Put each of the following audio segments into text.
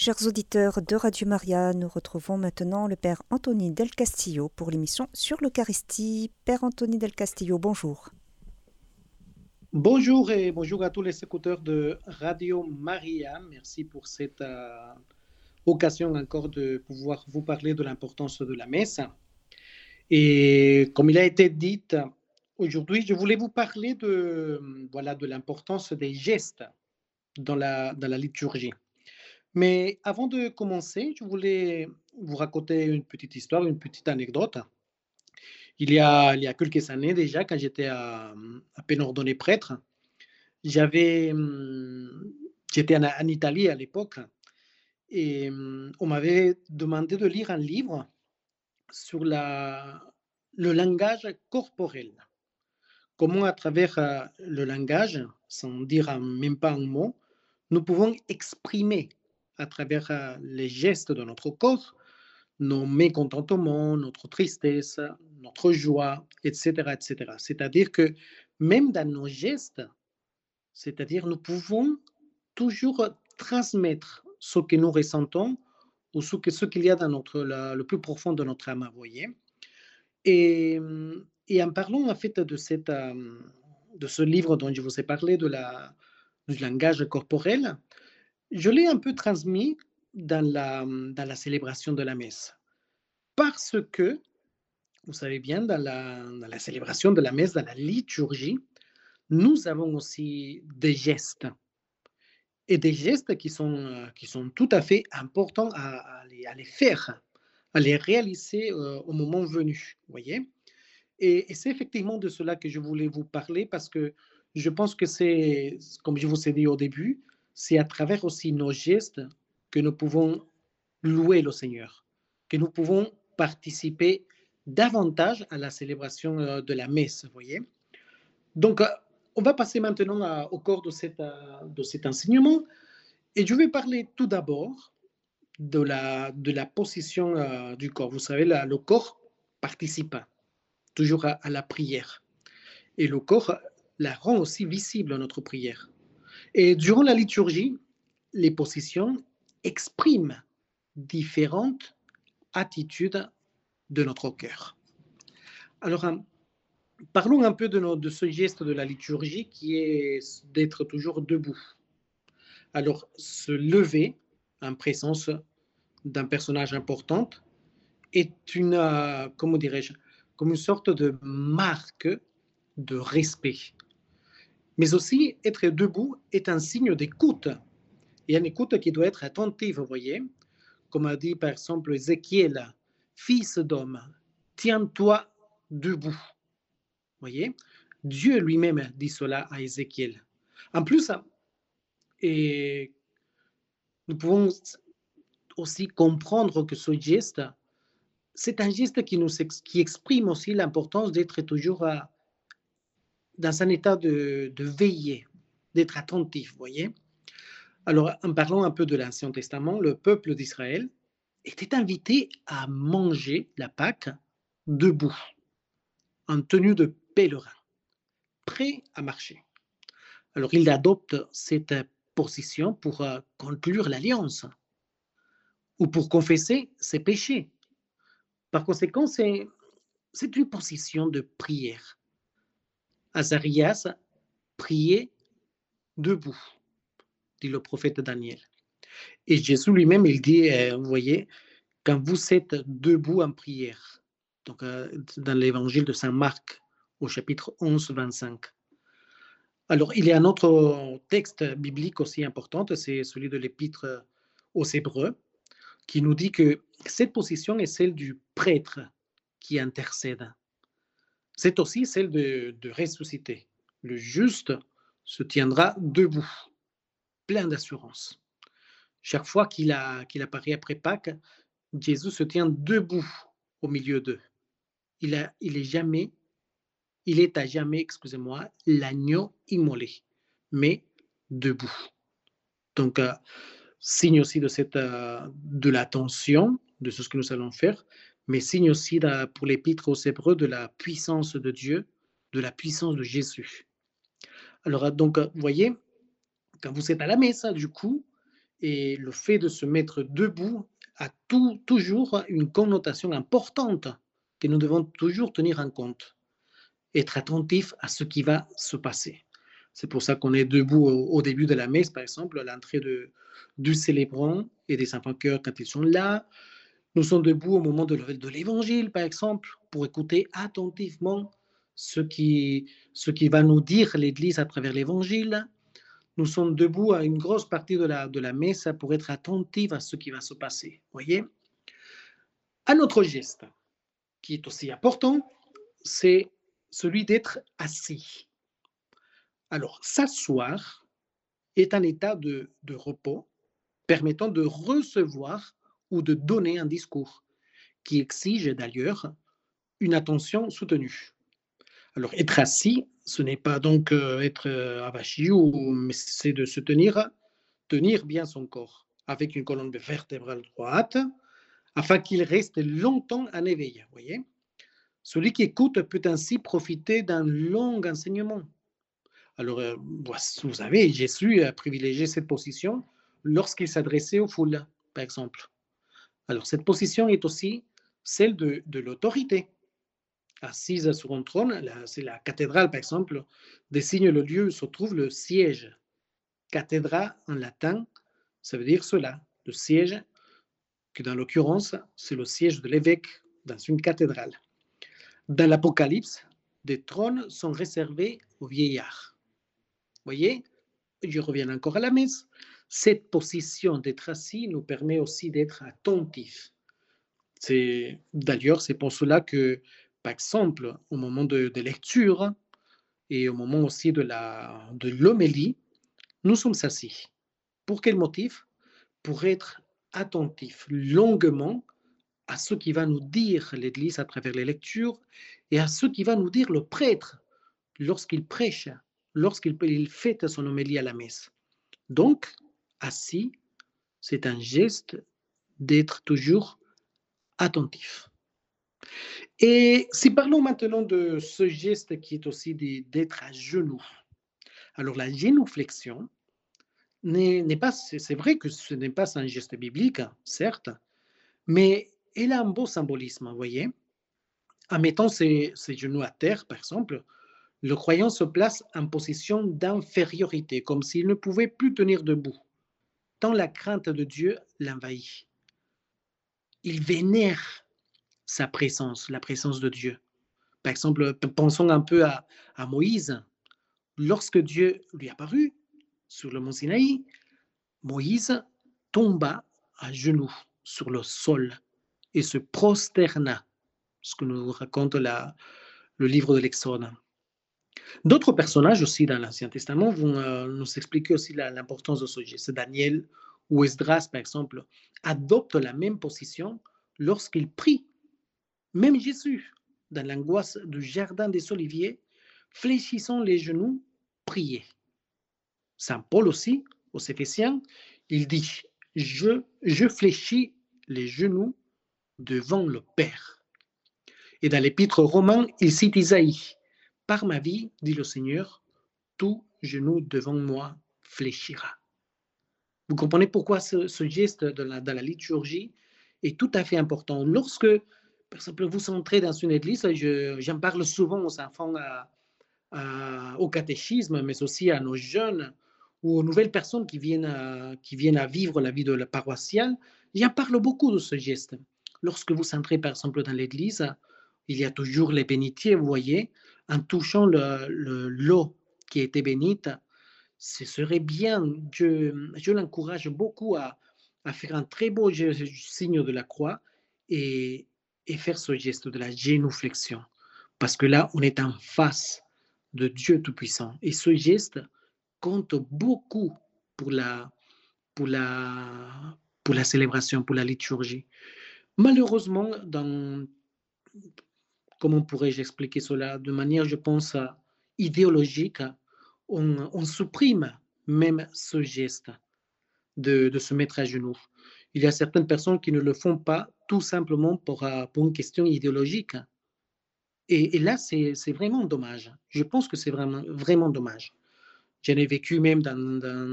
Chers auditeurs de Radio Maria, nous retrouvons maintenant le Père Anthony Del Castillo pour l'émission sur l'Eucharistie. Père Anthony Del Castillo, bonjour. Bonjour et bonjour à tous les écouteurs de Radio Maria. Merci pour cette euh, occasion encore de pouvoir vous parler de l'importance de la messe. Et comme il a été dit, aujourd'hui, je voulais vous parler de, voilà, de l'importance des gestes dans la, dans la liturgie. Mais avant de commencer, je voulais vous raconter une petite histoire, une petite anecdote. Il y a, il y a quelques années déjà, quand j'étais à, à peine ordonné prêtre, hum, j'étais en, en, Italie à l'époque et hum, on m'avait demandé de lire un livre sur la, le langage corporel. Comment à travers euh, le langage, sans dire même pas un mot, nous pouvons exprimer à travers euh, les gestes de notre corps, nos mécontentements, notre tristesse, notre joie, etc. etc. C'est-à-dire que même dans nos gestes, c'est-à-dire nous pouvons toujours transmettre ce que nous ressentons ou ce qu'il y a dans notre, le plus profond de notre âme, voyez. Et, et, en parlant en fait de, cette, euh, de ce livre dont je vous ai parlé, de la, du langage corporel, je l'ai un peu transmis dans la, dans la célébration de la messe. Parce que, vous savez bien, dans la, dans la célébration de la messe, dans la liturgie, nous avons aussi des gestes. Et des gestes qui sont, qui sont tout à fait importants à, les, à les, faire, à les réaliser euh, au moment venu. voyez et c'est effectivement de cela que je voulais vous parler parce que je pense que c'est, comme je vous ai dit au début, c'est à travers aussi nos gestes que nous pouvons louer le Seigneur, que nous pouvons participer davantage à la célébration euh, de la messe, voyez. Donc, euh, on va passer maintenant au corps euh, de cet enseignement et je vais parler tout d'abord de la, de la position du corps. Vous savez, le corps participe toujours à, à la prière et le corps la rend aussi visible à notre prière. Et durant la liturgie, les positions expriment différentes attitudes de notre cœur. Alors, hein, parlons un peu de, ce geste de la liturgie qui est d'être toujours debout. Alors, se lever en présence d'un personnage important est une, euh, comment dirais-je, comme une sorte de marque de respect mais aussi, être debout est un signe d'écoute. A une écoute qui doit être attentive, vous voyez. Comme a dit par exemple Ézéchiel, fils d'homme, tiens-toi debout. Vous voyez? Dieu lui-même dit cela à Ézéchiel. En plus, et nous pouvons aussi comprendre que ce geste, c'est un geste qui, nous, qui exprime aussi l'importance d'être toujours à, dans un état de, veiller, d'être attentif, voyez. Alors, en parlant un peu de l'Ancien Testament, le peuple d'Israël était invité à manger la Pâque debout, en tenue de pèlerin, prêt à marcher. Alors, il adopte cette position pour euh, conclure l'alliance ou pour confesser ses péchés. Par conséquent, c'est une position de prière. Azarias priait debout, dit le prophète Daniel. Et Jésus lui-même, il dit, euh, vous voyez, quand vous êtes debout en prière, donc euh, dans l'évangile de Saint Marc, au chapitre 11, 25. Alors, il y a un autre texte biblique aussi important, c'est celui de l'épître aux Hébreux, qui nous dit que cette position est celle du prêtre qui intercède c'est aussi celle de, ressusciter. Le juste se tiendra debout, plein d'assurance. Chaque fois qu'il apparaît après Pâques, Jésus se tient debout au milieu d'eux. Il, est jamais, il est à jamais, excusez-moi, l'agneau immolé, mais debout. Donc, euh, signe aussi de euh, de l'attention de ce que nous allons faire, mais signe aussi pour l'épître aux Hébreux de la puissance de Dieu, de la puissance de Jésus. Alors, donc, vous voyez, quand vous êtes à la messe, du coup, Et le fait de se mettre debout a tout, toujours une connotation importante que nous devons toujours tenir en compte. Être attentif à ce qui va se passer. C'est pour ça qu'on est debout au, début de la messe, par exemple, à l'entrée du célébrant et des enfants cœurs quand ils sont là. Nous sommes debout au moment de, l'évangile, par exemple, pour écouter attentivement ce qui, va nous dire l'Église à travers l'évangile. Nous sommes debout à une grosse partie de la, messe pour être attentifs à ce qui va se passer. Voyez Un autre geste qui est aussi important, c'est celui d'être assis. Alors, s'asseoir est un état de repos permettant de recevoir ou de donner un discours, qui exige d'ailleurs une attention soutenue. Alors, être assis, ce n'est pas donc euh, être euh, avachi, mais c'est de se tenir, tenir bien son corps avec une colonne vertébrale droite, afin qu'il reste longtemps en éveil. Voyez Celui qui écoute peut ainsi profiter d'un long enseignement. Alors, euh, vous savez, Jésus a privilégié cette position lorsqu'il s'adressait aux foules, par exemple. Alors, cette position est aussi celle de, l'autorité assise sur un trône, c'est la cathédrale par exemple, désigne le lieu où se trouve le siège. Cathédra en latin, ça veut dire cela, le siège, que dans l'occurrence, c'est le siège de l'évêque dans une cathédrale. Dans l'Apocalypse, des trônes sont réservés aux vieillards. Voyez, je reviens encore à la messe. Cette position d'être assis nous permet aussi d'être attentifs. C'est d'ailleurs c'est pour cela que par exemple, au moment de, lecture et au moment aussi de l'homélie, de nous sommes assis. Pour quel motif? Pour être attentifs longuement à ce qui va nous dire l'Église à travers les lectures et à ce qui va nous dire le prêtre lorsqu'il prêche, lorsqu'il fait son homélie à la messe. Donc, assis, c'est un geste d'être toujours attentif. Et si parlons maintenant de ce geste qui est aussi d'être à genoux. Alors la génouflexion n'est pas, c'est vrai que ce n'est pas un geste biblique, certes, mais elle a un beau symbolisme, vous voyez. En mettant ses genoux à terre, par exemple, le croyant se place en position d'infériorité, comme s'il ne pouvait plus tenir debout, tant la crainte de Dieu l'envahit. Il vénère sa présence, la présence de Dieu. Par exemple, pensons un peu à, Moïse. Lorsque Dieu lui apparut sur le mont Sinaï, Moïse tomba à genoux sur le sol et se prosterna, ce que nous raconte le livre de l'Exode. D'autres personnages aussi dans l'Ancien Testament vont euh, nous expliquer aussi l'importance de ce geste. Daniel ou Esdras, par exemple, adoptent la même position lorsqu'ils prient même Jésus, dans l'angoisse du jardin des Oliviers, fléchissant les genoux, priait. Saint Paul aussi, aux Éphésiens, il dit je, je fléchis les genoux devant le Père. Et dans l'épître romain, il cite Isaïe Par ma vie, dit le Seigneur, tout genou devant moi fléchira. Vous comprenez pourquoi ce, geste de la, liturgie est tout à fait important. Lorsque par exemple, vous entrez dans une église, j'en parle souvent aux enfants au catéchisme, mais aussi à nos jeunes ou aux nouvelles personnes qui viennent à, qui viennent à vivre la vie de la paroissiale. J'en parle beaucoup de ce geste. Lorsque vous entrez, par exemple, dans l'église, il y a toujours les bénitiers, vous voyez, en touchant le, l'eau qui a été bénite, ce serait bien, je, je l'encourage beaucoup à, à faire un très beau signe de la croix et, et faire ce geste de la génuflexion. Parce que là, on est en face de Dieu Tout-Puissant. Et ce geste compte beaucoup pour la, pour la, pour la célébration, pour la liturgie. Malheureusement, dans, comment pourrais-je expliquer cela? De manière, je pense, idéologique, on, supprime même ce geste de, se mettre à genoux. Il y a certaines personnes qui ne le font pas tout simplement pour, euh, une question idéologique. Et, là, c'est vraiment dommage. Je pense que c'est vraiment, vraiment dommage. J'en ai vécu même dans,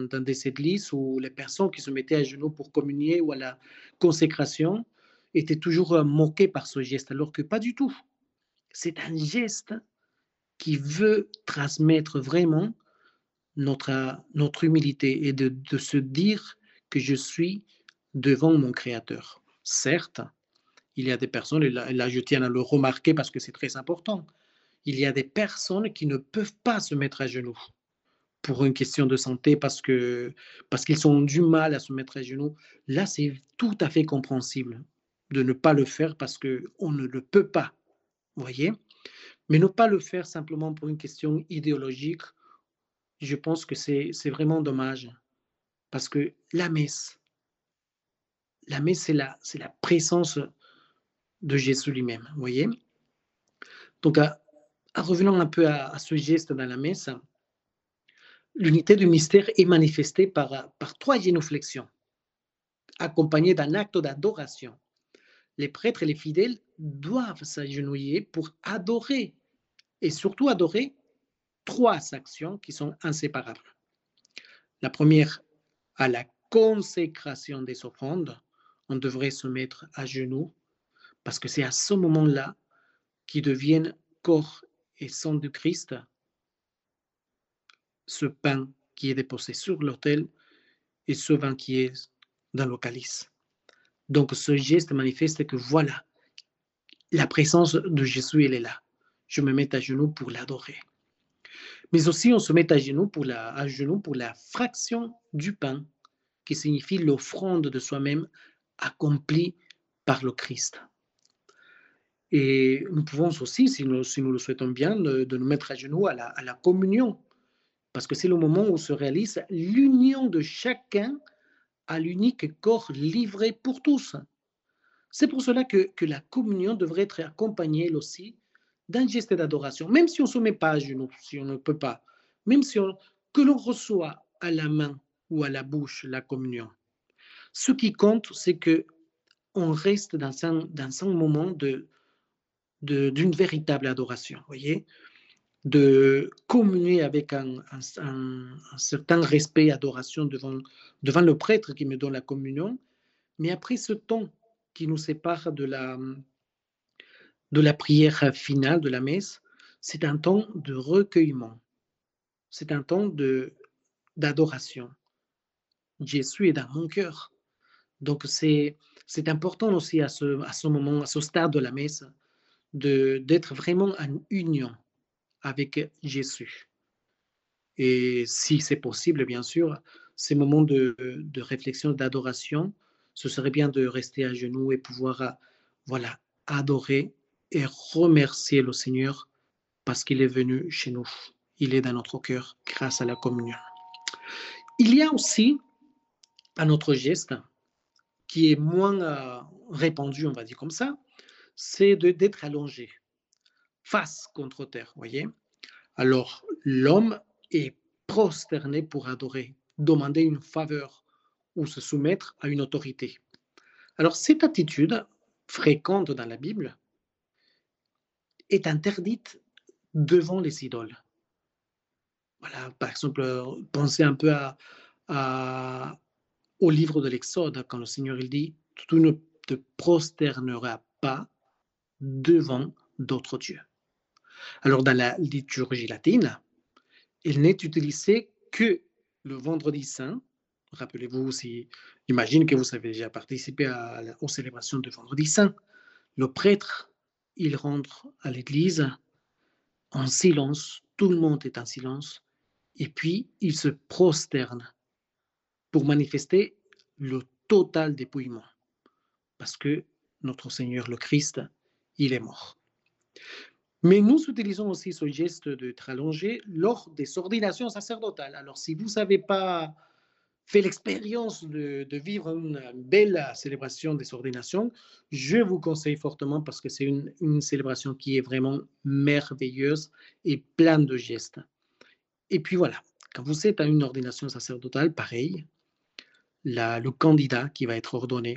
dans, des églises où les personnes qui se mettaient à genoux pour communier ou à la consécration étaient toujours euh, moquées par ce geste, alors que pas du tout. C'est un geste qui veut transmettre vraiment notre, humilité et de, de se dire que je suis devant mon Créateur. Certes, il y a des personnes, et là, je tiens à le remarquer parce que c'est très important, il y a des personnes qui ne peuvent pas se mettre à genoux pour une question de santé parce que parce qu'ils ont du mal à se mettre à genoux. Là, c'est tout à fait compréhensible de ne pas le faire parce que on ne le peut pas. Voyez? Mais ne pas le faire simplement pour une question idéologique, je pense que c'est vraiment dommage parce que la messe, la messe, c'est la, présence de Jésus lui-même. Voyez? Donc, à, revenons un peu à, ce geste dans la messe, l'unité du mystère est manifestée par, par trois génuflexions, accompagnées d'un acte d'adoration. Les prêtres et les fidèles doivent s'agenouiller pour adorer, et surtout adorer trois actions qui sont inséparables. La première, à la consécration des offrandes, on devrait se mettre à genoux, parce que c'est à ce moment-là qu'ils deviennent corps et sang du Christ, ce pain qui est déposé sur l'autel et ce vin qui est dans le calice. Donc ce geste manifeste que voilà, la présence de Jésus, elle est là. Je me mets à genoux pour l'adorer. Mais aussi, on se met à genoux pour la, à genoux pour la fraction du pain, qui signifie l'offrande de soi-même accomplie par le Christ. Et nous pouvons aussi, si nous, si nous le souhaitons bien, de, nous mettre à genoux à la, à la communion, parce que c'est le moment où se réalise l'union de chacun à l'unique corps livré pour tous. C'est pour cela que, la communion devrait être accompagnée, elle aussi, d'un geste d'adoration, même si on ne se met pas à genoux, si on ne peut pas, même si on, que l'on reçoit à la main ou à la bouche la communion. Ce qui compte, c'est que on reste dans un, dans un moment de, d'une véritable adoration, voyez, de communier avec un, certain respect et adoration devant, devant le prêtre qui me donne la communion, mais après ce temps qui nous sépare de la, de la prière finale de la messe, c'est un temps de recueillement, c'est un temps de d'adoration. Jésus est dans mon cœur. Donc c'est c'est important aussi à ce, à ce moment, à ce stade de la messe, d'être vraiment en union avec Jésus. Et si c'est possible, bien sûr, ces moments de, de réflexion, d'adoration, ce serait bien de rester à genoux et pouvoir, voilà, adorer et remercier le Seigneur parce qu'il est venu chez nous. Il est dans notre cœur grâce à la communion. Il y a aussi un autre geste qui est moins euh, répandu, on va dire comme ça, c'est d'être allongé, face contre terre, voyez Alors, l'homme est prosterné pour adorer, demander une faveur ou se soumettre à une autorité. Alors, cette attitude, fréquente dans la Bible, est interdite devant les idoles. Voilà, par exemple, pensez un peu au livre de l'Exode, quand le Seigneur il dit, tu ne te prosterneras pas devant d'autres dieux. Alors, dans la liturgie latine, il n'est utilisé que le vendredi saint. Rappelez-vous, si, imagine que vous avez déjà participé aux célébrations de vendredi saint. Le prêtre il rentre à l'église en silence, tout le monde est en silence, et puis il se prosterne pour manifester le total dépouillement, parce que notre Seigneur le Christ, il est mort. Mais nous utilisons aussi ce geste de allongé lors des ordinations sacerdotales. Alors si vous ne savez pas fait l'expérience de, vivre une belle célébration des ordinations, je vous conseille fortement parce que c'est une, célébration qui est vraiment merveilleuse et pleine de gestes. Et puis voilà, quand vous êtes à une ordination sacerdotale, pareil, le candidat qui va être ordonné,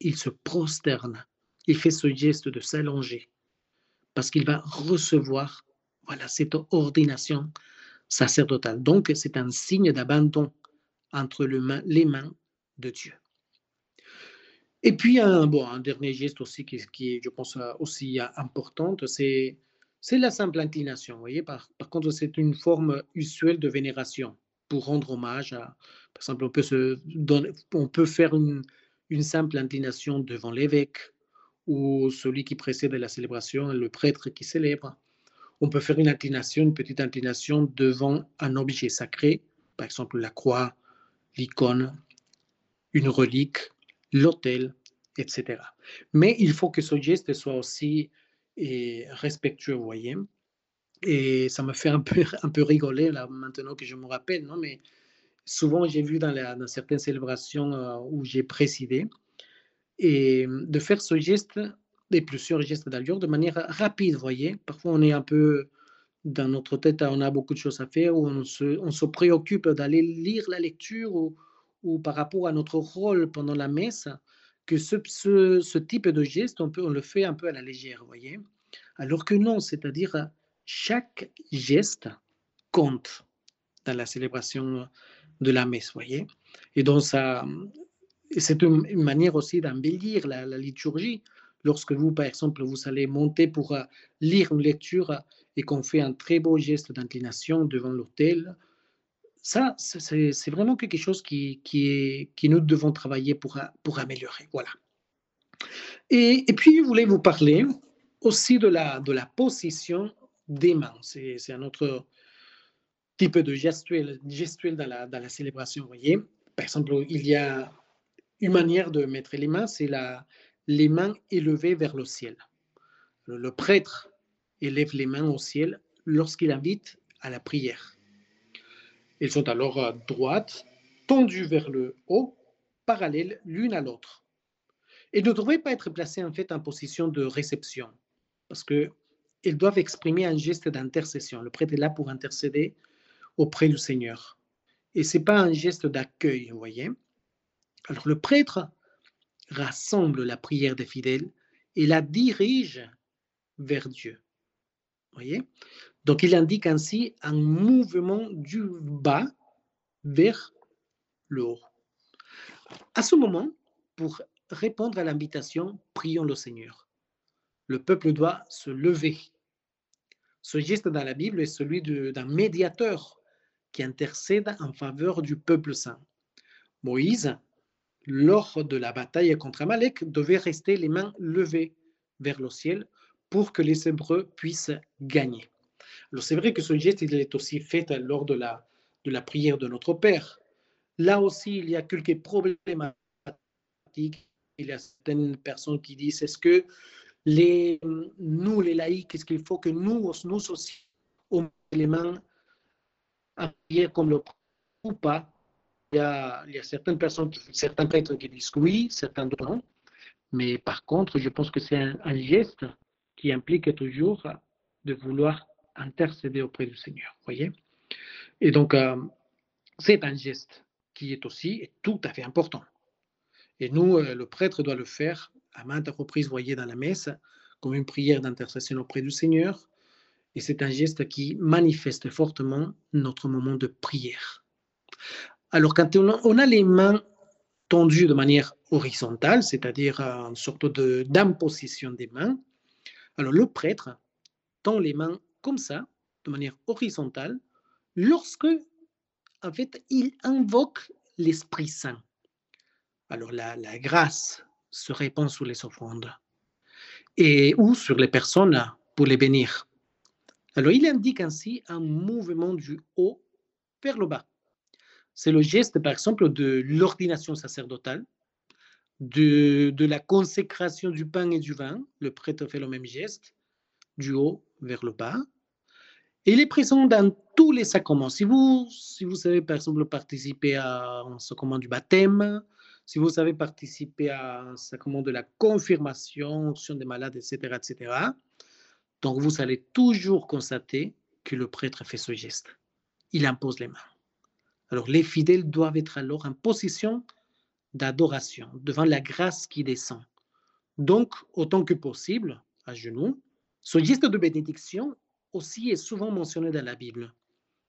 il se prosterne, il fait ce geste de s'allonger parce qu'il va recevoir voilà, cette ordination sacerdotale. Donc, c'est un signe d'abandon entre les mains de Dieu. Et puis, un, bon, dernier geste aussi qui, est, je pense, aussi important, c'est, la simple inclination. Vous voyez, par, contre, c'est une forme usuelle de vénération pour rendre hommage par exemple, on peut, faire une simple inclination devant l'évêque ou celui qui précède la célébration, le prêtre qui célèbre. On peut faire une inclination, une petite inclination devant un objet sacré, par exemple la croix, l'icône, une relique, l'autel, etc. Mais il faut que ce geste soit aussi eh, respectueux, vous voyez. Et ça me fait un peu, un peu rigoler là maintenant que je me rappelle, non Mais souvent j'ai vu dans, dans, certaines célébrations euh, où j'ai présidé, et de faire ce geste, et plusieurs gestes d'ailleurs, de manière rapide, vous voyez. Parfois on est un peu dans notre tête, on a beaucoup de choses à faire, on se, on se préoccupe d'aller lire la lecture, ou, ou par rapport à notre rôle pendant la messe, que ce, ce, type de geste, on, peut, on le fait un peu à la légère, vous voyez. Alors que non, c'est-à-dire chaque geste compte dans la célébration de la messe, voyez. Et donc, ça, c'est une manière aussi d'embellir la, liturgie. Lorsque vous, par exemple, vous allez monter pour euh, lire une lecture et qu'on fait un très beau geste d'inclination devant l'autel, ça, c'est vraiment quelque chose qui, qui, nous devons travailler pour, pour améliorer. Voilà. Et, puis, je voulais vous parler aussi de la, de la position des mains. C'est un autre type de gestuel, gestuel dans, la, dans la célébration. Voyez, par exemple, il y a une manière de mettre les mains, c'est les mains élevées vers le ciel. Le, prêtre élève les mains au ciel lorsqu'il invite à la prière. Elles sont alors à droite, tendues vers le haut, parallèles l'une à l'autre. Elles ne devraient pas être placées en fait en position de réception, parce que elles doivent exprimer un geste d'intercession. Le prêtre est là pour intercéder auprès du Seigneur. Et ce n'est pas un geste d'accueil, vous voyez. Alors le prêtre rassemble la prière des fidèles et la dirige vers Dieu. Voyez? Donc il indique ainsi un mouvement du bas vers le haut. À ce moment, pour répondre à l'invitation, prions le Seigneur. Le peuple doit se lever. Ce geste dans la Bible est celui d'un médiateur qui intercède en faveur du peuple saint. Moïse, lors de la bataille contre Amalek, devait rester les mains levées vers le ciel pour que les Hébreux puissent gagner. Alors c'est vrai que ce geste est aussi fait lors de la, de la prière de notre Père. Là aussi, il y a quelques problématiques. Il y a certaines personnes qui disent, est-ce que les, nous, les laïcs, est-ce qu'il faut que nous, nous aussi, les mains à prier comme le ou pas? Il y, a, certaines personnes, certains prêtres qui disent oui, certains non. Mais par contre, je pense que c'est un, un geste qui implique toujours de vouloir intercéder auprès du Seigneur. Voyez Et donc, euh, c'est un geste qui est aussi tout à fait important. Et nous, euh, le prêtre doit le faire à maintes reprises, voyez, dans la messe, comme une prière d'intercession auprès du Seigneur. Et c'est un geste qui manifeste fortement notre moment de prière. Alors, quand on a les mains tendues de manière horizontale, c'est-à-dire une sorte d'imposition des mains, alors le prêtre tend les mains comme ça, de manière horizontale, lorsque, en fait, il invoque l'Esprit Saint. Alors la, grâce se répand sur les offrandes et ou sur les personnes pour les bénir. Alors il indique ainsi un mouvement du haut vers le bas. C'est le geste, par exemple, de l'ordination sacerdotale, de, la consécration du pain et du vin, le prêtre fait le même geste, du haut vers le bas. Et il est présent dans tous les sacrements. Si vous, si vous savez, par exemple, participer à un sacrement du baptême, si vous savez participer à un sacrement de la confirmation, onction des malades, etc., etc., donc vous allez toujours constater que le prêtre fait ce geste. Il impose les mains. Alors les fidèles doivent être alors en position d'adoration, devant la grâce qui descend. Donc, autant que possible, à genoux, ce geste de bénédiction aussi est souvent mentionné dans la Bible.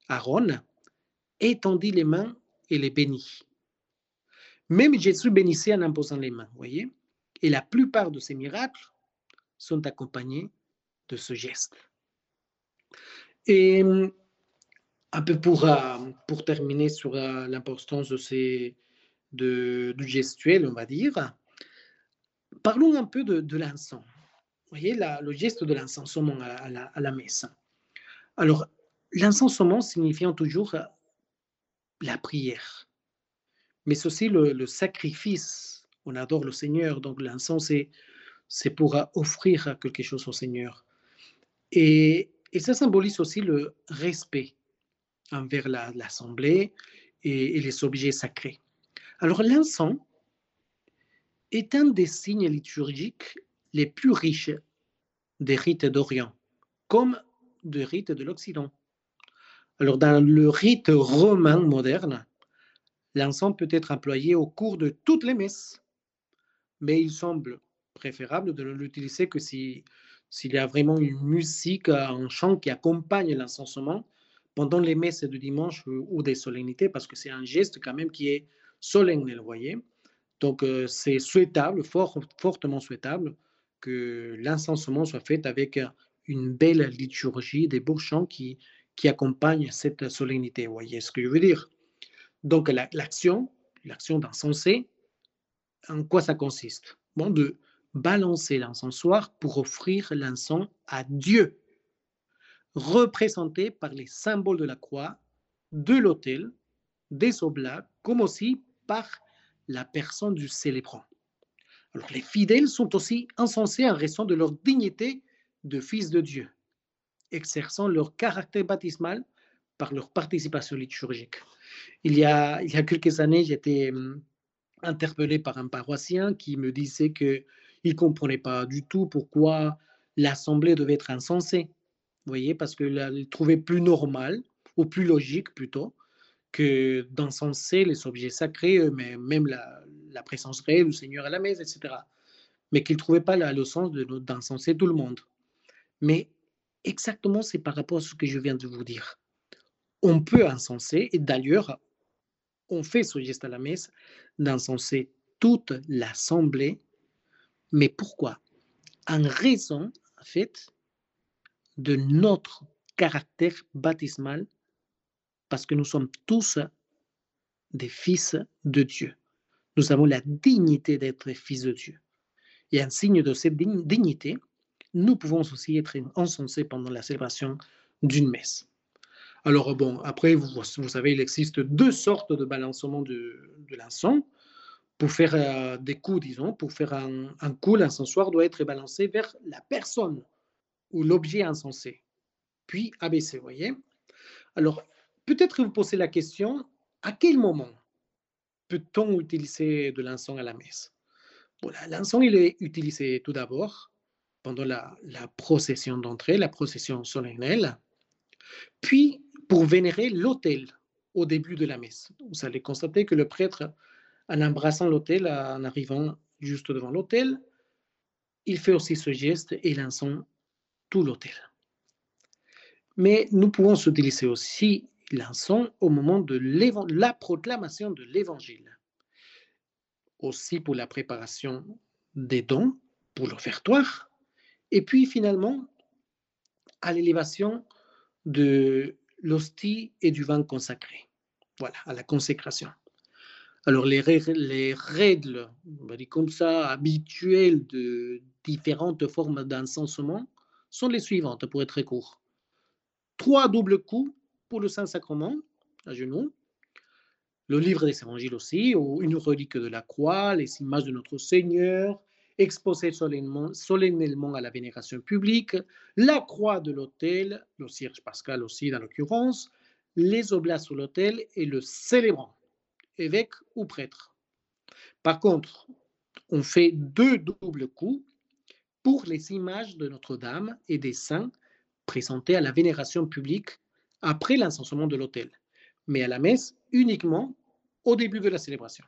Aaron, étendit les mains et les bénit. Même Jésus bénissait en imposant les mains, voyez Et la plupart de ces miracles sont accompagnés de ce geste. Et un peu pour, euh, pour terminer sur euh, l'importance de ces, de, du gestuel, on va dire, parlons un peu de, de l'encens. Vous voyez, le geste de l'encensement à, la, à la messe. Alors, l'encensement signifiant toujours euh, la prière, mais aussi le, le sacrifice. On adore le Seigneur, donc l'encens, c'est pour offrir quelque chose au Seigneur. Et, et ça symbolise aussi le respect envers l'Assemblée et, les objets sacrés. Alors l'encens est un des signes liturgiques les plus riches des rites d'Orient, comme des rites de l'Occident. Alors dans le rite romain moderne, l'encens peut être employé au cours de toutes les messes, mais il semble préférable de l'utiliser que s'il y a vraiment une musique, un chant qui accompagne l'encensement pendant les messes de dimanche ou des solennités, parce que c'est un geste quand même qui est solennel, vous voyez. Donc, euh, c'est souhaitable, fort, fortement souhaitable, que l'incensement soit fait avec une belle liturgie, des beaux chants qui, qui accompagnent cette solennité. Vous voyez ce que je veux dire Donc, l'action, l'action d'incenser, en quoi ça consiste? Bon, de balancer l'encensoir pour offrir l'encens à Dieu représentés par les symboles de la croix, de l'autel, des oblats, comme aussi par la personne du célébrant. Alors les fidèles sont aussi encensés en raison de leur dignité de fils de Dieu, exerçant leur caractère baptismal par leur participation liturgique. Il y a, il y a quelques années, j'étais hum, interpellé par un paroissien qui me disait qu'il ne comprenait pas du tout pourquoi l'assemblée devait être voyez, parce qu'elle trouvait plus normal, ou plus logique plutôt, que d'encenser les objets sacrés, mais même la, présence réelle du Seigneur à la messe, etc. Mais qu'il ne trouvait pas le sens d'encenser tout le monde. Mais exactement, c'est par rapport à ce que je viens de vous dire. On peut encenser, et d'ailleurs, on fait ce geste à la messe, d'encenser toute l'assemblée. Mais pourquoi? En raison, en fait, de notre caractère baptismal parce que nous sommes tous des fils de Dieu. Nous avons la dignité d'être fils de Dieu. Et un signe de cette dignité, nous pouvons aussi être encensés pendant la célébration d'une messe. Alors bon, après, vous, savez, il existe deux sortes de balancement de, de l'encens. Pour faire euh, des coups, disons, pour faire un, un coup, l'encensoir doit être balancé vers la personne ou l'objet insensé, puis abaissé, vous voyez. Alors, peut-être vous posez la question, à quel moment peut-on utiliser de l'encens à la messe? Voilà, L'encens, il est utilisé tout d'abord pendant la, la procession d'entrée, la procession solennelle, puis pour vénérer l'autel au début de la messe. Vous allez constater que le prêtre, en embrassant l'autel, en arrivant juste devant l'autel, il fait aussi ce geste et l'encens tout l'hôtel. Mais nous pouvons utiliser aussi l'encens au moment de la proclamation de l'évangile, aussi pour la préparation des dons, pour l'offertoire, et puis finalement à l'élévation de l'hostie et du vin consacré. Voilà, à la consécration. Alors les, les règles, on va dire comme ça, habituelles de différentes formes d'encensement sont les suivantes, pour être très court. Trois doubles coups pour le Saint-Sacrement, à genoux, le livre des évangiles aussi, ou une relique de la croix, les images de notre Seigneur, exposées solennellement, à la vénération publique, la croix de l'autel, le cierge pascal aussi dans l'occurrence, les oblats sur l'autel et le célébrant, évêque ou prêtre. Par contre, on fait deux doubles coups pour les images de Notre-Dame et des saints présentées à la vénération publique après l'encensement de l'autel, mais à la messe uniquement au début de la célébration.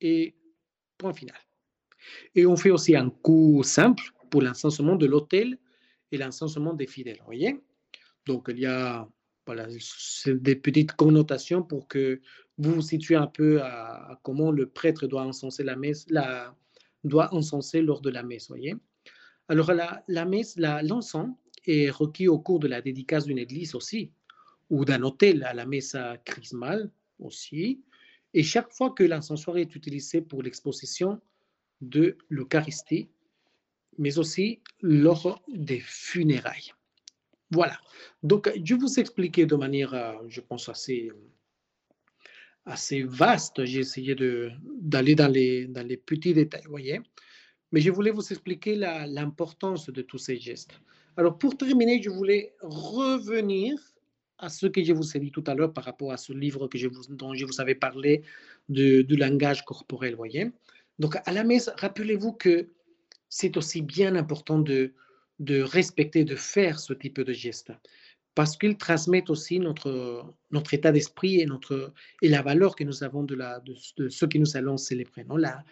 Et point final. Et on fait aussi un coup simple pour l'encensement de l'autel et l'encensement des fidèles. Voyez? Donc il y a Voilà, des petites connotations pour que vous vous situez un peu à, comment le prêtre doit encenser la messe, la, doit encenser lors de la messe, voyez? Alors la, la messe, l'encens est requis au cours de la dédicace d'une église aussi, ou d'un hôtel à la messe chrismale aussi. Et chaque fois que l'encensoir est utilisé pour l'exposition de l'Eucharistie, mais aussi lors des funérailles. Voilà. Donc, je vous expliquer de manière, euh, je pense, assez, assez vaste. J'ai essayé d'aller dans les, dans les petits détails, voyez. Mais je voulais vous expliquer l'importance de tous ces gestes. Alors, pour terminer, je voulais revenir à ce que je vous ai dit tout à l'heure par rapport à ce livre dont je vous avais parlé du langage corporel, voyez. Donc, à la messe, rappelez-vous que c'est aussi bien important de, respecter, de faire ce type de gestes, parce qu'ils transmettent aussi notre, état d'esprit et, et la valeur que nous avons de, la, de, ce que nous allons célébrer, non la,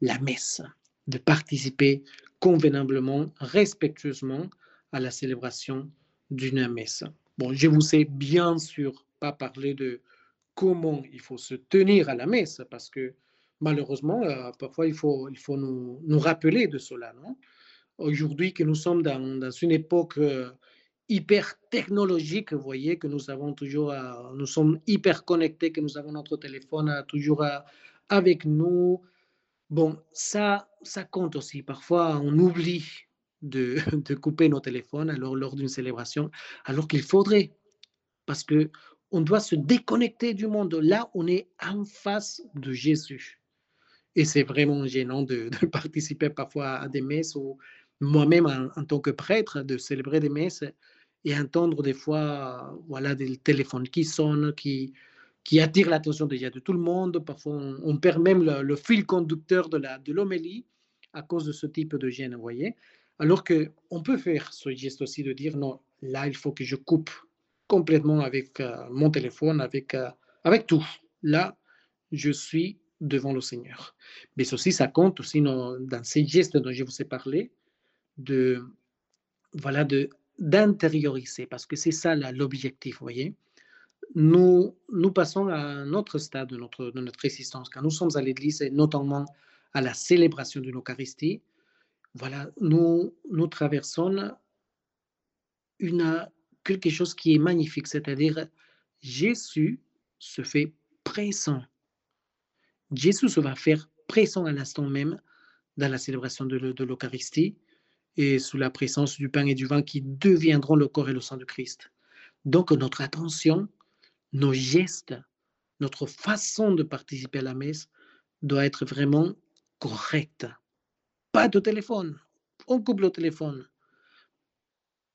la messe, de participer convenablement, respectueusement à la célébration d'une messe. Bon, je vous ai bien sûr pas parlé de comment il faut se tenir à la messe, parce que malheureusement, euh, parfois il faut, il faut nous, nous rappeler de cela, aujourd'hui que nous sommes dans, une époque euh, hyper technologique, vous voyez, que nous avons toujours, nous sommes hyper connectés, que nous avons notre téléphone toujours avec nous. Bon, ça, ça compte aussi. Parfois, on oublie de, de couper nos téléphones alors, lors d'une célébration, alors qu'il faudrait, parce que on doit se déconnecter du monde. Là, on est en face de Jésus. Et c'est vraiment gênant de, de, participer parfois à des messes où moi-même en, tant que prêtre, de célébrer des messes et entendre des fois voilà, des téléphones qui sonnent, qui, qui attirent l'attention déjà de tout le monde. Parfois, on, perd même le, fil conducteur de l'homélie de à cause de ce type de gêne, vous voyez. Alors qu'on peut faire ce geste aussi de dire non, là, il faut que je coupe complètement avec euh, mon téléphone, avec, euh, avec tout. Là, je suis devant le Seigneur. Mais ceci, ça compte aussi dans ces gestes dont je vous ai parlé, de voilà de d'intérioriser parce que c'est ça l'objectif, vous voyez. Nous, passons à un autre stade de notre, de existence. Quand nous sommes à l'Église et notamment à la célébration de l'Eucharistie, voilà, nous, traversons quelque chose qui est magnifique, c'est-à-dire Jésus se fait présent. Jésus se va faire présent à l'instant même dans la célébration de l'Eucharistie et sous la présence du pain et du vin qui deviendront le corps et le sang de Christ. Donc notre attention, nos gestes, notre façon de participer à la messe doit être vraiment correcte. Pas de téléphone, on coupe le téléphone.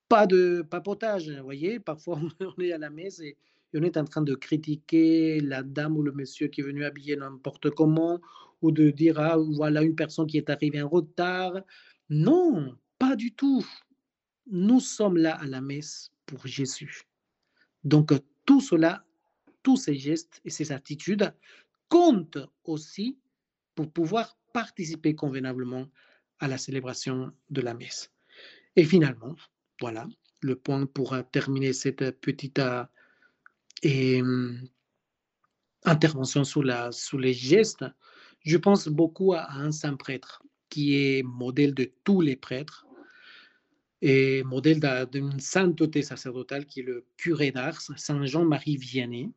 Pas de papotage, vous voyez, parfois on est à la messe et on est en train de critiquer la dame ou le monsieur qui est venu habiller n'importe comment, ou de dire, ah, voilà une personne qui est arrivée en retard. Non, pas du tout. Nous sommes là à la messe pour Jésus. Donc tout cela, tous ces gestes et ces attitudes comptent aussi pour pouvoir participer convenablement à la célébration de la messe. Et finalement, voilà le point pour terminer cette petite euh, intervention sur, les gestes. Je pense beaucoup à un saint prêtre qui est modèle de tous les prêtres, et modèle d'une sainteté sacerdotale qui est le curé d'Ars, Saint Jean-Marie Vianney.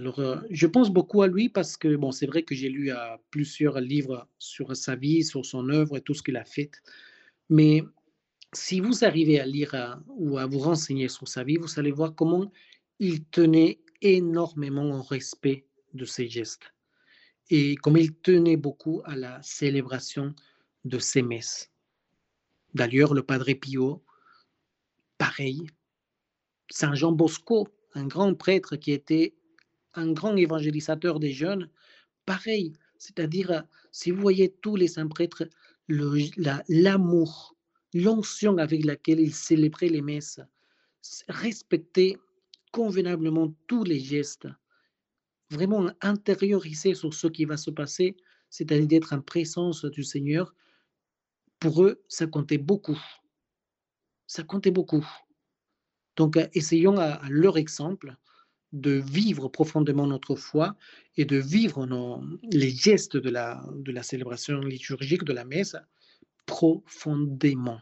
Alors, euh, je pense beaucoup à lui parce que, bon, c'est vrai que j'ai lu euh, plusieurs livres sur sa vie, sur son œuvre et tout ce qu'il a fait. Mais si vous arrivez à lire euh, ou à vous renseigner sur sa vie, vous allez voir comment il tenait énormément au respect de ses gestes et comme il tenait beaucoup à la célébration de ses messes. D'ailleurs, le Padre Pio, pareil. Saint Jean Bosco, un grand prêtre qui était un grand évangélisateur des jeunes, pareil. C'est-à-dire, si vous voyez tous les saints prêtres, l'amour, l'onction avec laquelle ils célébraient les messes, respecter convenablement tous les gestes, vraiment intérioriser sur ce qui va se passer, c'est-à-dire d'être en présence du Seigneur, pour eux, ça comptait beaucoup. Ça comptait beaucoup. Donc, essayons à, leur exemple de vivre profondément notre foi et de vivre les gestes de la, de la célébration liturgique de la messe profondément,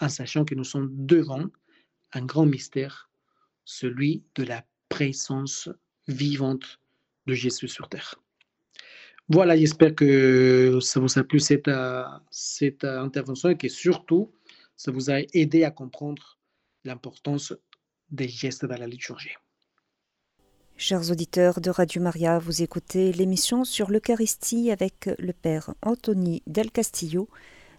en sachant que nous sommes devant un grand mystère, celui de la présence vivante de Jésus sur terre. Voilà, j'espère que ça vous a plu cette, cette intervention et que surtout, ça vous a aidé à comprendre l'importance des gestes dans la liturgie. Chers auditeurs de Radio Maria, vous écoutez l'émission sur l'Eucharistie avec le Père Anthony Del Castillo.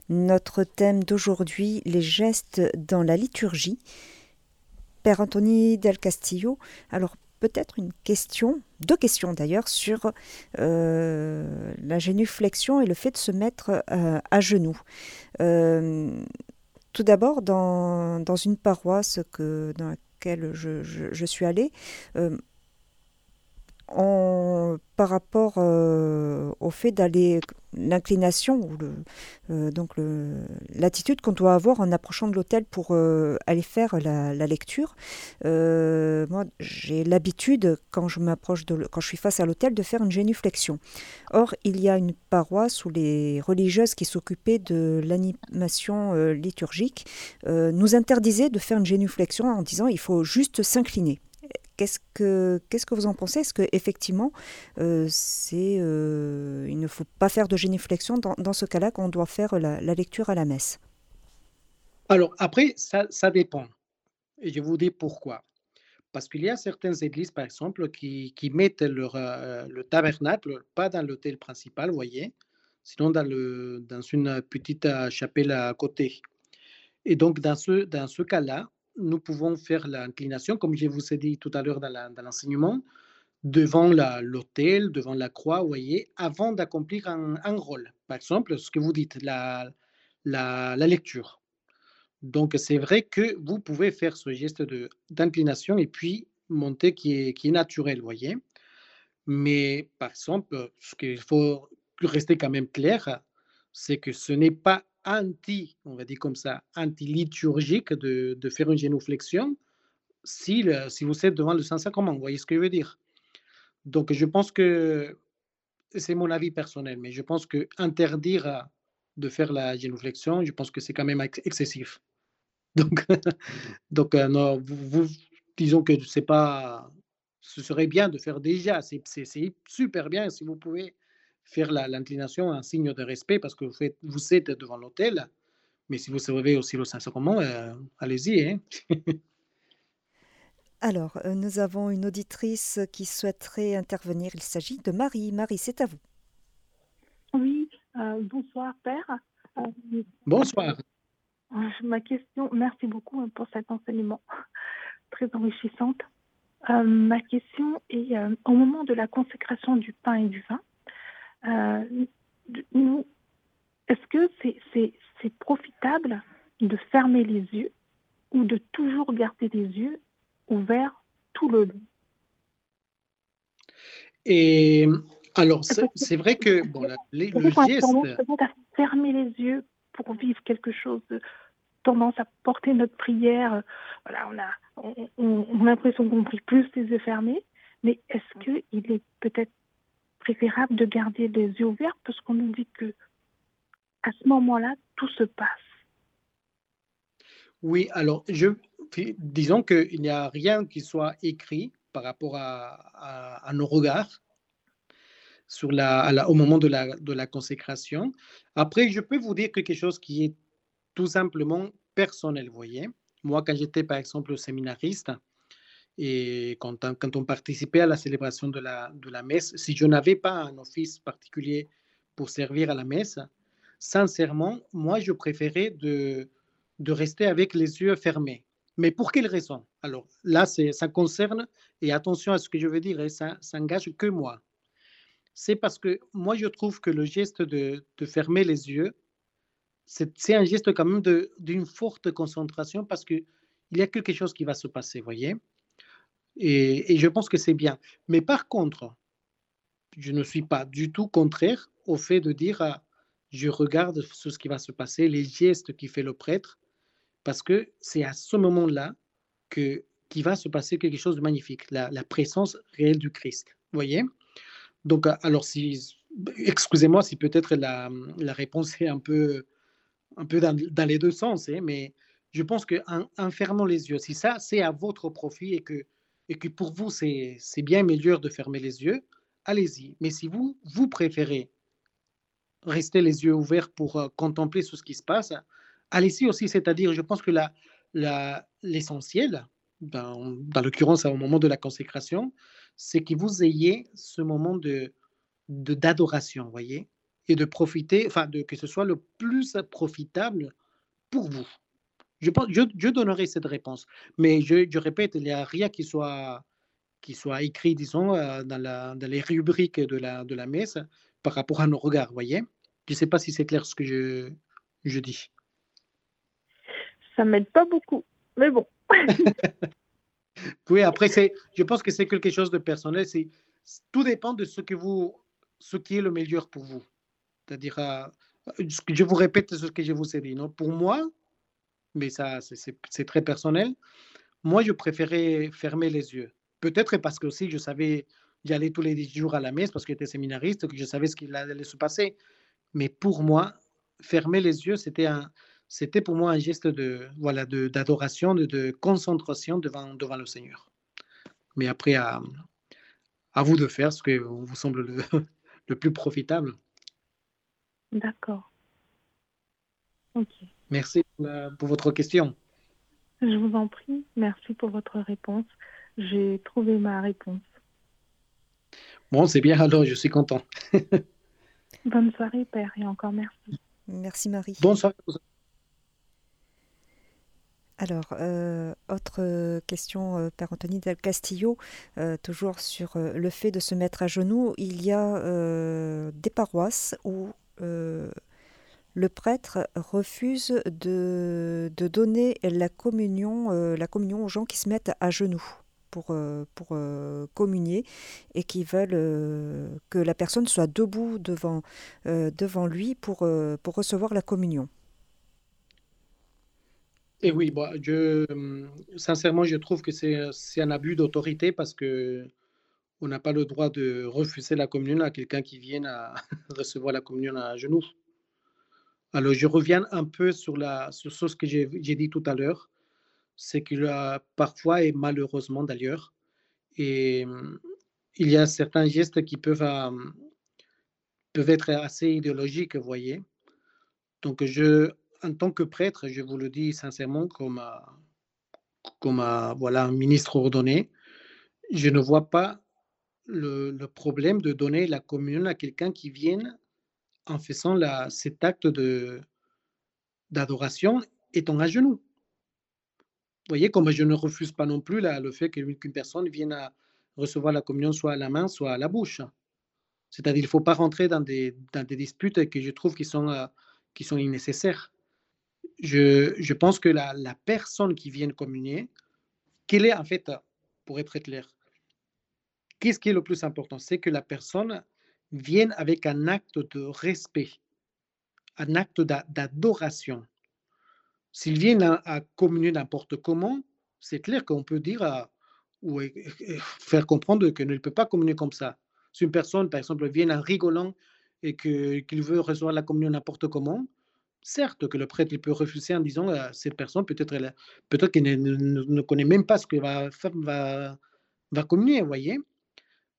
Notre thème d'aujourd'hui, les gestes dans la liturgie. Père Anthony Del Castillo, alors peut-être une question, deux questions d'ailleurs, sur euh, la génuflexion et le fait de se mettre euh, à genoux. Euh, tout d'abord, dans, une paroisse que, dans laquelle je, suis allée, par rapport au fait d'aller l'inclination ou euh, donc l'attitude qu'on doit avoir en approchant de l'hôtel pour euh, aller faire la, lecture. Euh, moi, j'ai l'habitude quand je m'approche de quand je suis face à l'hôtel de faire une génuflexion. Or, il y a une paroisse où les religieuses qui s'occupaient de l'animation liturgique nous interdisaient de faire une génuflexion en disant il faut juste s'incliner. Qu'est-ce que, qu'est-ce que vous en pensez? Est-ce qu'effectivement, euh, euh, il ne faut pas faire de géniflexion dans, dans ce cas-là qu'on doit faire la, lecture à la messe? Alors, après, ça, ça dépend. Et je vous dis pourquoi. Parce qu'il y a certaines églises, par exemple, qui, qui mettent leur, euh, le tabernacle, pas dans l'hôtel principal, vous voyez, sinon dans, le, dans une petite chapelle à côté. Et donc, dans ce, dans ce cas-là, nous pouvons faire l'inclination, comme je vous ai dit tout à l'heure dans l'enseignement, devant l'autel, devant la croix, vous voyez, avant d'accomplir un, rôle. Par exemple, ce que vous dites, la, lecture. Donc, c'est vrai que vous pouvez faire ce geste d'inclination et puis monter qui est, qui est naturel, vous voyez. Mais par exemple, ce qu'il faut rester quand même clair, c'est que ce n'est pas anti, on va dire comme ça, anti-liturgique de, de, faire une génuflexion si, si vous êtes devant le Saint-Sacrement. Vous voyez ce que je veux dire? Donc, je pense que c'est mon avis personnel, mais je pense que interdire de faire la génuflexion, je pense que c'est quand même excessif. Donc, donc euh, non, vous, disons que c'est pas, ce serait bien de faire déjà, c'est super bien si vous pouvez faire l'inclination un signe de respect parce que vous, faites, vous êtes devant l'hôtel. Mais si vous savez aussi le Saint-Sacrement, euh, allez-y. Hein. Alors, euh, nous avons une auditrice qui souhaiterait intervenir. Il s'agit de Marie. Marie, c'est à vous. Oui, euh, bonsoir, Père. bonsoir. Ma question, merci beaucoup hein, pour cet enseignement très enrichissante. ma question est, au moment de la consécration du pain et du vin, euh, est-ce que c'est profitable de fermer les yeux ou de toujours garder les yeux ouverts tout le long? Et alors, c'est vrai que bon, les, le geste... à fermer les yeux pour vivre quelque chose de tendance à porter notre prière? Voilà, on a, on, a l'impression qu'on prie plus les yeux fermés, mais est-ce qu'il est peut-être préférable de garder les yeux ouverts parce qu'on nous dit que à ce moment-là, tout se passe. Oui, alors je, disons qu'il n'y a rien qui soit écrit par rapport à, nos regards sur la, au moment de la, de la consécration. Après, je peux vous dire quelque chose qui est tout simplement personnel, vous voyez. Moi, quand j'étais par exemple séminariste, et quand, quand, on participait à la célébration de la, de la messe, si je n'avais pas un office particulier pour servir à la messe, sincèrement, moi, je préférais de, de rester avec les yeux fermés. Mais pour quelle raison? Alors là, ça concerne, et attention à ce que je veux dire, ça n'engage que moi. C'est parce que moi, je trouve que le geste de, de fermer les yeux, c'est un geste quand même d'une forte concentration parce qu'il y a quelque chose qui va se passer, voyez? Et, je pense que c'est bien. Mais par contre, je ne suis pas du tout contraire au fait de dire ah, je regarde ce qui va se passer, les gestes qui fait le prêtre, parce que c'est à ce moment-là que qu'il va se passer quelque chose de magnifique, la, présence réelle du Christ. Vous voyez? Donc, alors, excusez-moi si peut-être la, réponse est un peu, un peu dans, dans les deux sens, hein, mais je pense qu'en en fermant les yeux, si ça, c'est à votre profit et que, et que pour vous, c'est bien meilleur de fermer les yeux, allez-y. Mais si vous, vous préférez rester les yeux ouverts pour euh, contempler ce qui se passe, allez-y aussi. C'est-à-dire, je pense que l'essentiel, la, dans, dans l'occurrence au moment de la consécration, c'est que vous ayez ce moment de d'adoration, voyez, et de profiter, enfin, de, que ce soit le plus profitable pour vous. Je, pense, je, je donnerai cette réponse. Mais je, je répète, il n'y a rien qui soit, qui soit écrit, disons, euh, dans, la, dans les rubriques de la, de la messe par rapport à nos regards, voyez? Je ne sais pas si c'est clair ce que je, je dis. Ça m'aide pas beaucoup, mais bon. oui, après, c'est, je pense que c'est quelque chose de personnel. C'est, tout dépend de ce, que vous, ce qui est le meilleur pour vous. C'est-à-dire, euh, je vous répète ce que je vous ai dit. Non? Pour moi, mais ça, c'est très personnel, moi, je préférais fermer les yeux. Peut-être parce que aussi, je savais, j'y allais tous les jours à la messe parce que j'étais séminariste, que je savais ce qu'il allait se passer. Mais pour moi, fermer les yeux, c'était un, c'était pour moi un geste de voilà d'adoration, de, concentration devant, devant le Seigneur. Mais après, à, à vous de faire ce que vous semble le, le plus profitable. D'accord. Ok. Merci pour votre question. Je vous en prie. Merci pour votre réponse. J'ai trouvé ma réponse. Bon, c'est bien alors, je suis content. Bonne soirée, Père, et encore merci. Merci, Marie. Bonne soirée. Alors, euh, autre question, euh, Père Anthony Del Castillo, euh, toujours sur euh, le fait de se mettre à genoux. Il y a euh, des paroisses où euh, le prêtre refuse de, de, donner la communion, la communion aux gens qui se mettent à genoux pour, pour communier et qui veulent que la personne soit debout devant, devant lui pour, pour recevoir la communion. Et oui, bon, je, sincèrement, je trouve que c'est un abus d'autorité parce que on n'a pas le droit de refuser la communion à quelqu'un qui vient à recevoir la communion à genoux. Alors, je reviens un peu sur, la, ce que j'ai dit tout à l'heure. C'est a parfois, et malheureusement d'ailleurs, et il y a certains gestes qui peuvent, peuvent être assez idéologiques, vous voyez. Donc, je, en tant que prêtre, je vous le dis sincèrement, comme, comme voilà, un ministre ordonné, je ne vois pas le, le, problème de donner la communion à quelqu'un qui vient en faisant la, cet acte d'adoration étant à genoux. Vous voyez, comme je ne refuse pas non plus le fait qu'une personne vienne à recevoir la communion soit à la main, soit à la bouche. C'est-à-dire qu'il ne faut pas rentrer dans des, dans des disputes que je trouve qui sont, euh, qui sont je, je, pense que la, la, personne qui vient communier, quelle est en fait, pour être clair, qu'est-ce qui est le plus important? C'est que la personne vienne avec un acte de respect, un acte d'adoration. S'il vient à, à, communier n'importe comment, c'est clair qu'on peut dire ou faire comprendre qu'il ne peut pas communier comme ça. Si une personne, par exemple, vient en rigolant et qu'il qu veut recevoir la communion n'importe comment, certes que le prêtre il peut refuser en disant à cette personne, peut-être peut qu'elle ne, connaît même pas ce que va, va, va communier, voyez.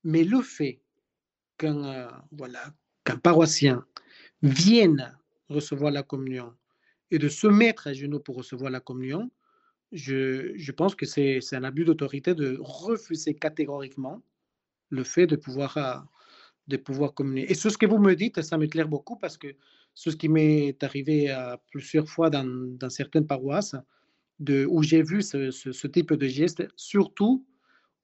Mais le fait qu'un euh, voilà, qu'un paroissien vienne recevoir la communion et de se mettre à genoux pour recevoir la communion, je, je pense que c'est un abus d'autorité de refuser catégoriquement le fait de pouvoir, euh, de pouvoir communier. Et ce que vous me dites, ça m'éclaire beaucoup parce que ce qui m'est arrivé à plusieurs fois dans, dans certaines paroisses, de, où j'ai vu ce, ce, ce, type de geste, surtout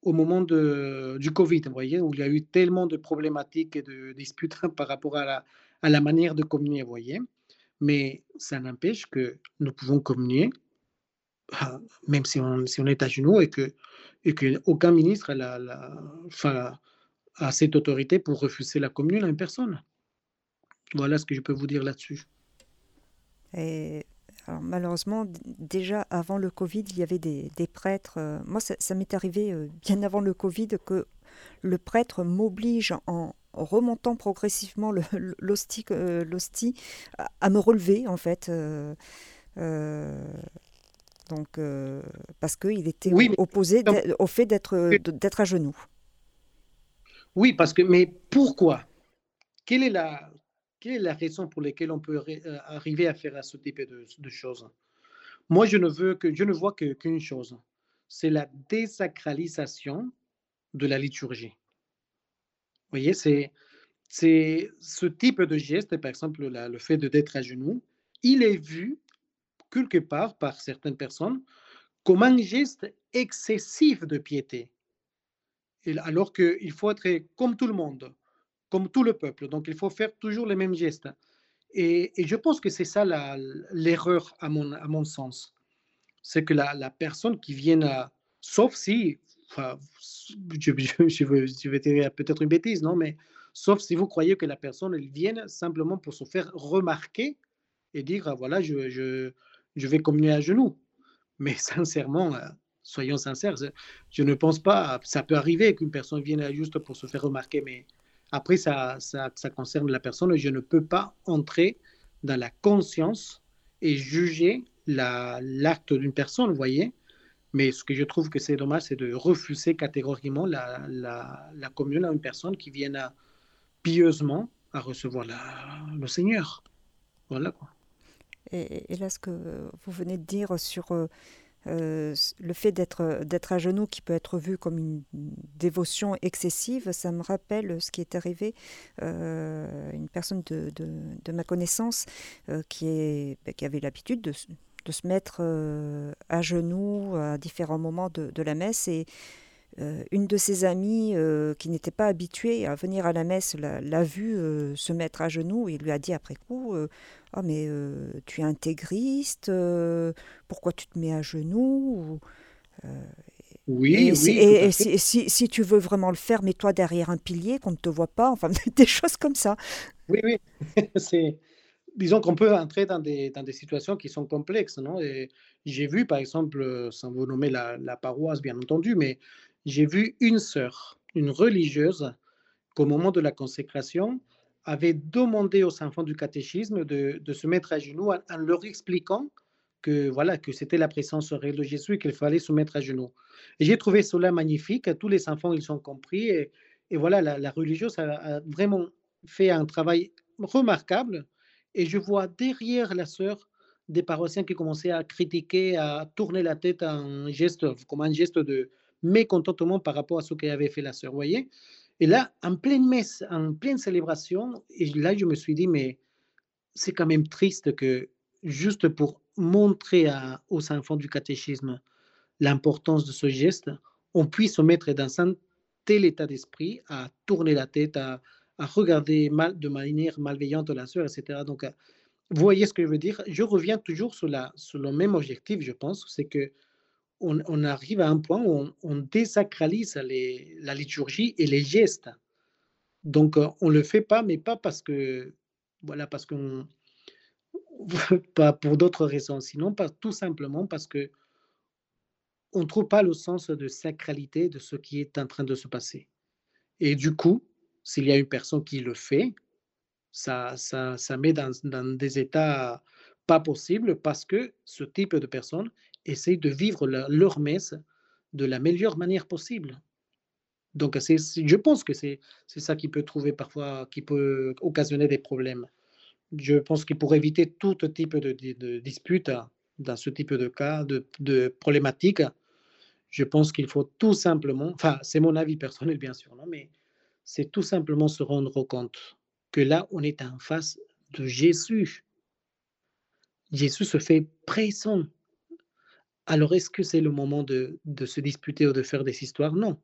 au moment du Covid, vous voyez, où il y a eu tellement de problématiques et de disputes par rapport à la, manière de communier, voyez. Mais ça n'empêche que nous pouvons communier, ah, même si on, est à genoux, et que, aucun ministre a, cette autorité pour refuser la communion à une personne. Voilà ce que je peux vous dire là-dessus. Malheureusement, déjà avant le Covid, il y avait des, prêtres. Euh, moi, ça, m'est arrivé euh, bien avant le Covid que le prêtre m'oblige en remontant progressivement l'hostie à, me relever en fait. donc, parce qu'il était opposé au fait d'être à genoux. Oui, parce que, mais pourquoi? Quelle est, la, quelle est la raison pour laquelle on peut euh, arriver à faire ce type de, choses? Moi, je ne, veux que, je ne vois qu'une chose, c'est la désacralisation de la liturgie. Vous voyez, c'est, ce type de geste, par exemple le fait d'être à genoux, il est vu quelque part par certaines personnes comme un geste excessif de piété. Alors qu'il faut être comme tout le monde, comme tout le peuple. Donc, il faut faire toujours les mêmes gestes. Et, je pense que c'est ça l'erreur à mon, sens. C'est que la, personne qui vient à... Sauf si, je, vais dire peut-être une bêtise, non, mais sauf si vous croyez que la personne, elle vient simplement pour se faire remarquer et dire, ah, voilà, je, je, je vais communier à genoux. Mais sincèrement, euh, soyons sincères, je ne pense pas, ça peut arriver qu'une personne vienne juste pour se faire remarquer, mais après, ça, ça, concerne la personne. Je ne peux pas entrer dans la conscience et juger l'acte d'une personne, vous voyez. Mais ce que je trouve que c'est dommage, c'est de refuser catégoriquement la, la, commune à une personne qui vienne pieusement à recevoir le Seigneur. Voilà quoi. Et, et, là, ce que vous venez de dire sur euh, euh, le fait d'être d'être à genoux qui peut être vu comme une dévotion excessive, ça me rappelle ce qui est arrivé euh, une personne de, de, ma connaissance euh, qui, est, ben, qui avait l'habitude de, de, se mettre euh, à genoux à différents moments de, de la messe et euh, une de ses amies euh, qui n'était pas habituée à venir à la messe l'a vue euh, se mettre à genoux et lui a dit après coup Ah, mais tu es intégriste, pourquoi tu te mets à genoux? Oui, et, oui. Et, si, si, tu veux vraiment le faire, mets-toi derrière un pilier qu'on ne te voit pas, enfin des choses comme ça. Oui, oui. c'est disons qu'on peut entrer dans des, dans des situations qui sont complexes. Non? Et j'ai vu, par exemple, sans vous nommer la, la, paroisse, bien entendu, mais j'ai vu une sœur, une religieuse, qu'au moment de la consécration, avait demandé aux enfants du catéchisme de, se mettre à genoux en, leur expliquant que voilà que c'était la présence réelle de Jésus et qu'il fallait se mettre à genoux. J'ai trouvé cela magnifique. Tous les enfants ils ont compris et, voilà la, religieuse a, vraiment fait un travail remarquable. Et je vois derrière la sœur des paroissiens qui commençaient à critiquer, à tourner la tête en geste, comme un geste de, mécontentement par rapport à ce qu'avait fait la sœur, voyez Et là, en pleine messe, en pleine célébration, et là, je me suis dit, mais c'est quand même triste que juste pour montrer aux enfants du catéchisme l'importance de ce geste, on puisse se mettre dans un tel état d'esprit à tourner la tête, à, regarder mal, de manière malveillante la sœur, etc. Donc, vous voyez ce que je veux dire? Je reviens toujours sur, sur le même objectif, je pense, c'est que on, arrive à un point où on, désacralise la liturgie et les gestes. Donc, euh, on ne le fait pas, mais pas parce que, voilà, parce qu'on, pas pour d'autres raisons, sinon pas, tout simplement parce que on ne trouve pas le sens de sacralité de ce qui est en train de se passer. Et du coup, s'il y a une personne qui le fait, ça, ça, ça met dans, dans des états pas possibles parce que ce type de personne essayent de vivre leur messe de la meilleure manière possible. Donc, je pense que c'est ça qui peut trouver parfois, qui peut occasionner des problèmes. Je pense qu'il pour éviter tout type de, de, dispute dans ce type de cas, de, de problématiques, je pense qu'il faut tout simplement, enfin, c'est mon avis personnel bien sûr, non, mais c'est tout simplement se rendre compte que là, on est en face de Jésus. Jésus se fait présent alors, est-ce que c'est le moment de, se disputer ou de faire des histoires? Non.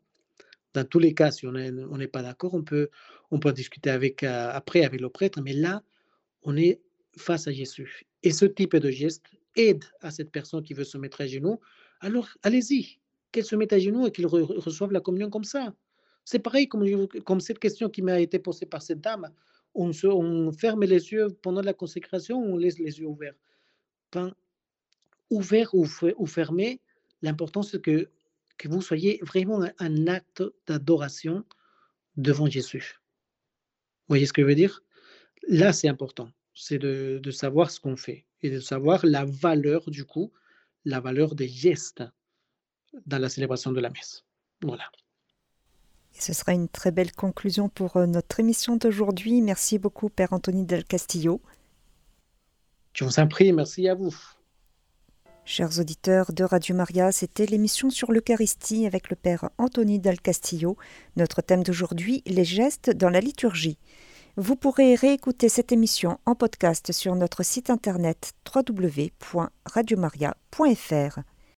Dans tous les cas, si on n'est pas d'accord, on peut, discuter avec, euh, après avec le prêtre, mais là, on est face à Jésus. Et ce type de geste aide à cette personne qui veut se mettre à genoux. Alors, allez-y, qu'elle se mette à genoux et qu'il reçoive la communion comme ça. C'est pareil comme, cette question qui m'a été posée par cette dame. On, se, ferme les yeux pendant la consécration, on laisse les yeux ouverts? Ouvert ou, fermé, l'important c'est que, que vous soyez vraiment un, acte d'adoration devant Jésus. Vous voyez ce que je veux dire? Là, c'est important. C'est de, de, savoir ce qu'on fait et de savoir la valeur, du coup, la valeur des gestes dans la célébration de la messe. Voilà. Et ce sera une très belle conclusion pour euh, notre émission d'aujourd'hui. Merci beaucoup, Père Anthony Del Castillo. Je vous en prie, merci à vous. Chers auditeurs de Radio Maria, c'était l'émission sur l'Eucharistie avec le Père Anthony Del Castillo. Notre thème d'aujourd'hui, les gestes dans la liturgie. Vous pourrez réécouter cette émission en podcast sur notre site internet www.radiomaria.fr.